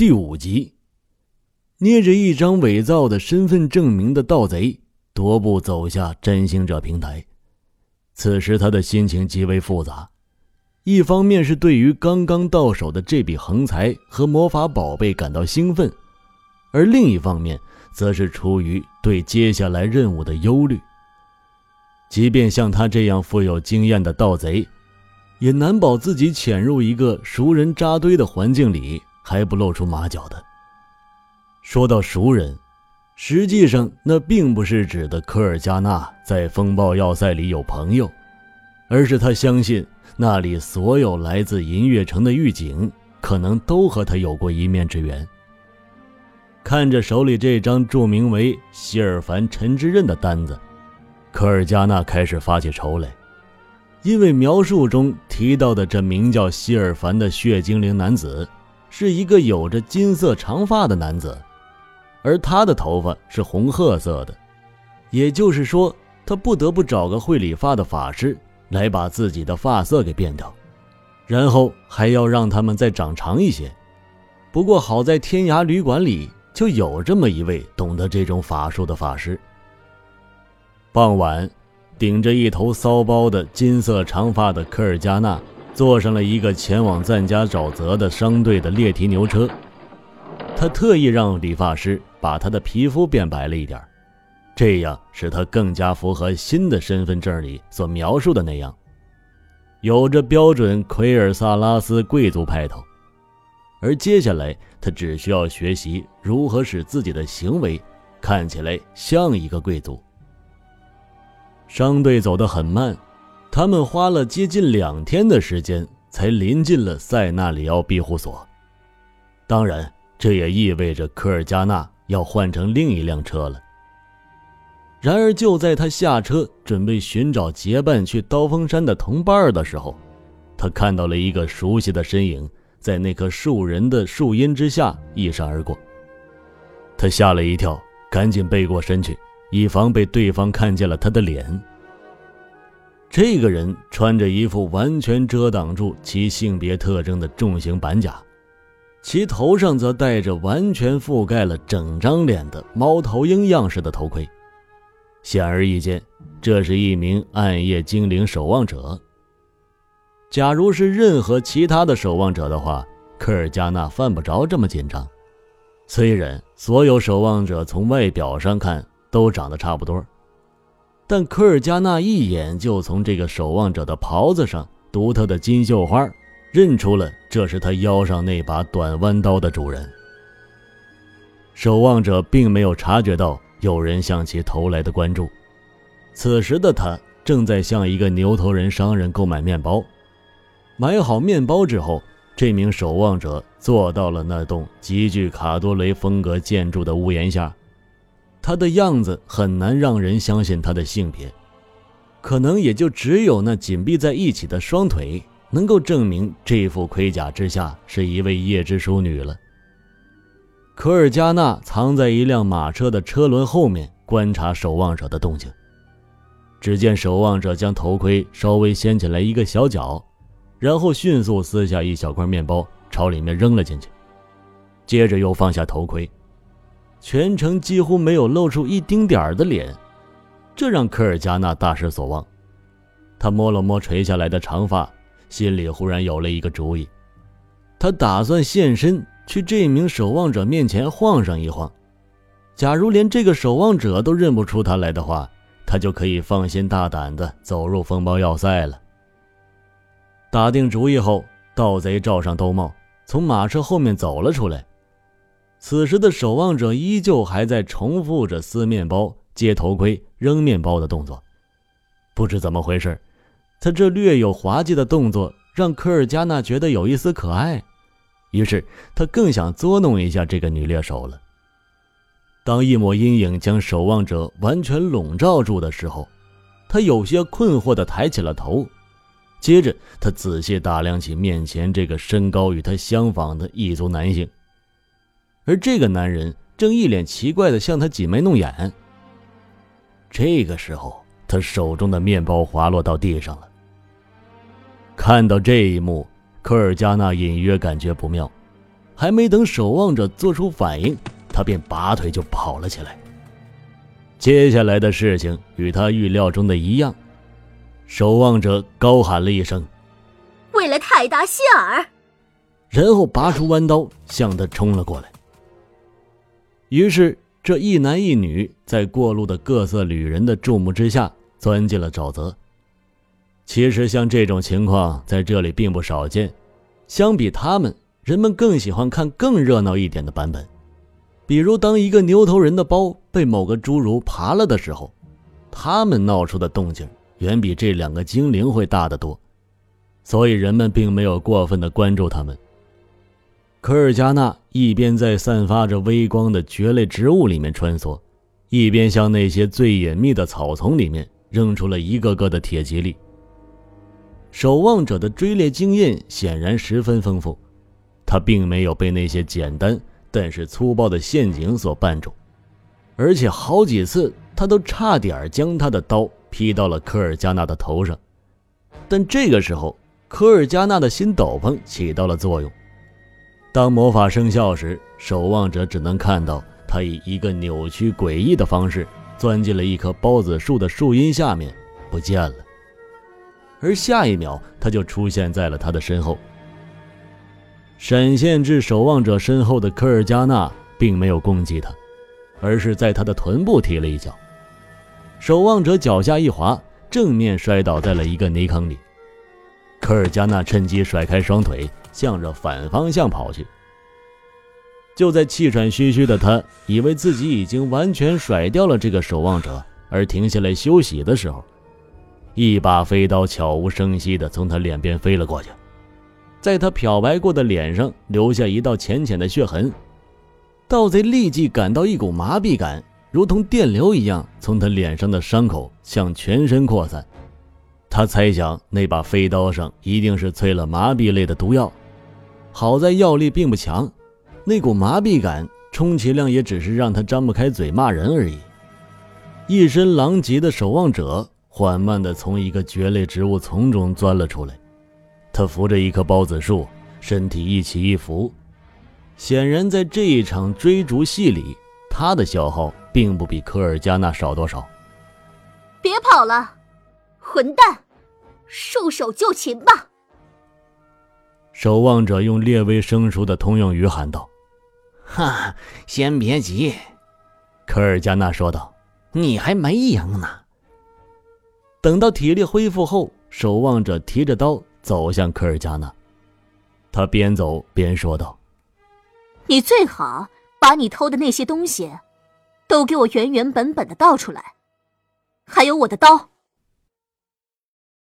第五集，捏着一张伪造的身份证明的盗贼踱步走下占星者平台。此时他的心情极为复杂，一方面是对于刚刚到手的这笔横财和魔法宝贝感到兴奋，而另一方面则是出于对接下来任务的忧虑。即便像他这样富有经验的盗贼，也难保自己潜入一个熟人扎堆的环境里。还不露出马脚的。说到熟人，实际上那并不是指的科尔加纳在风暴要塞里有朋友，而是他相信那里所有来自银月城的狱警可能都和他有过一面之缘。看着手里这张注明为希尔凡陈之刃的单子，科尔加纳开始发起愁来，因为描述中提到的这名叫希尔凡的血精灵男子。是一个有着金色长发的男子，而他的头发是红褐色的，也就是说，他不得不找个会理发的法师来把自己的发色给变掉，然后还要让他们再长长一些。不过好在天涯旅馆里就有这么一位懂得这种法术的法师。傍晚，顶着一头骚包的金色长发的科尔加纳。坐上了一个前往赞加沼泽的商队的猎蹄牛车，他特意让理发师把他的皮肤变白了一点，这样使他更加符合新的身份证里所描述的那样，有着标准奎尔萨拉斯贵族派头。而接下来，他只需要学习如何使自己的行为看起来像一个贵族。商队走得很慢。他们花了接近两天的时间，才临近了塞纳里奥庇护所。当然，这也意味着科尔加纳要换成另一辆车了。然而，就在他下车准备寻找结伴去刀锋山的同伴的时候，他看到了一个熟悉的身影在那棵树人的树荫之下一闪而过。他吓了一跳，赶紧背过身去，以防被对方看见了他的脸。这个人穿着一副完全遮挡住其性别特征的重型板甲，其头上则戴着完全覆盖了整张脸的猫头鹰样式的头盔。显而易见，这是一名暗夜精灵守望者。假如是任何其他的守望者的话，科尔加纳犯不着这么紧张。虽然所有守望者从外表上看都长得差不多。但科尔加纳一眼就从这个守望者的袍子上独特的金绣花认出了这是他腰上那把短弯刀的主人。守望者并没有察觉到有人向其投来的关注，此时的他正在向一个牛头人商人购买面包。买好面包之后，这名守望者坐到了那栋极具卡多雷风格建筑的屋檐下。他的样子很难让人相信他的性别，可能也就只有那紧闭在一起的双腿能够证明这副盔甲之下是一位夜之淑女了。科尔加纳藏在一辆马车的车轮后面观察守望者的动静，只见守望者将头盔稍微掀起来一个小角，然后迅速撕下一小块面包朝里面扔了进去，接着又放下头盔。全程几乎没有露出一丁点儿的脸，这让科尔加纳大失所望。他摸了摸垂下来的长发，心里忽然有了一个主意。他打算现身去这名守望者面前晃上一晃。假如连这个守望者都认不出他来的话，他就可以放心大胆地走入风暴要塞了。打定主意后，盗贼罩上兜帽，从马车后面走了出来。此时的守望者依旧还在重复着撕面包、接头盔、扔面包的动作。不知怎么回事，他这略有滑稽的动作让科尔加纳觉得有一丝可爱，于是他更想捉弄一下这个女猎手了。当一抹阴影将守望者完全笼罩住的时候，他有些困惑地抬起了头，接着他仔细打量起面前这个身高与他相仿的异族男性。而这个男人正一脸奇怪的向他挤眉弄眼。这个时候，他手中的面包滑落到地上了。看到这一幕，科尔加纳隐约感觉不妙，还没等守望者做出反应，他便拔腿就跑了起来。接下来的事情与他预料中的一样，守望者高喊了一声：“为了泰达希尔！”然后拔出弯刀向他冲了过来。于是，这一男一女在过路的各色旅人的注目之下，钻进了沼泽。其实，像这种情况在这里并不少见。相比他们，人们更喜欢看更热闹一点的版本。比如，当一个牛头人的包被某个侏儒扒了的时候，他们闹出的动静远比这两个精灵会大得多，所以人们并没有过分的关注他们。科尔加纳一边在散发着微光的蕨类植物里面穿梭，一边向那些最隐秘的草丛里面扔出了一个个的铁蒺藜。守望者的追猎经验显然十分丰富，他并没有被那些简单。但是粗暴的陷阱所绊住，而且好几次他都差点将他的刀劈到了科尔加纳的头上。但这个时候，科尔加纳的新斗篷起到了作用。当魔法生效时，守望者只能看到他以一个扭曲诡异的方式钻进了一棵孢子树的树荫下面，不见了。而下一秒，他就出现在了他的身后。闪现至守望者身后的科尔加纳并没有攻击他，而是在他的臀部踢了一脚。守望者脚下一滑，正面摔倒在了一个泥坑里。科尔加纳趁机甩开双腿，向着反方向跑去。就在气喘吁吁的他以为自己已经完全甩掉了这个守望者，而停下来休息的时候，一把飞刀悄无声息地从他脸边飞了过去。在他漂白过的脸上留下一道浅浅的血痕，盗贼立即感到一股麻痹感，如同电流一样从他脸上的伤口向全身扩散。他猜想那把飞刀上一定是淬了麻痹类的毒药，好在药力并不强，那股麻痹感充其量也只是让他张不开嘴骂人而已。一身狼藉的守望者缓慢地从一个蕨类植物丛中钻了出来。他扶着一棵孢子树，身体一起一伏，显然在这一场追逐戏里，他的消耗并不比科尔加纳少多少。别跑了，混蛋，束手就擒吧！守望者用略微生疏的通用语喊道：“哈，先别急。”科尔加纳说道：“你还没赢呢。”等到体力恢复后，守望者提着刀。走向科尔加纳，他边走边说道：“你最好把你偷的那些东西，都给我原原本本的倒出来，还有我的刀。”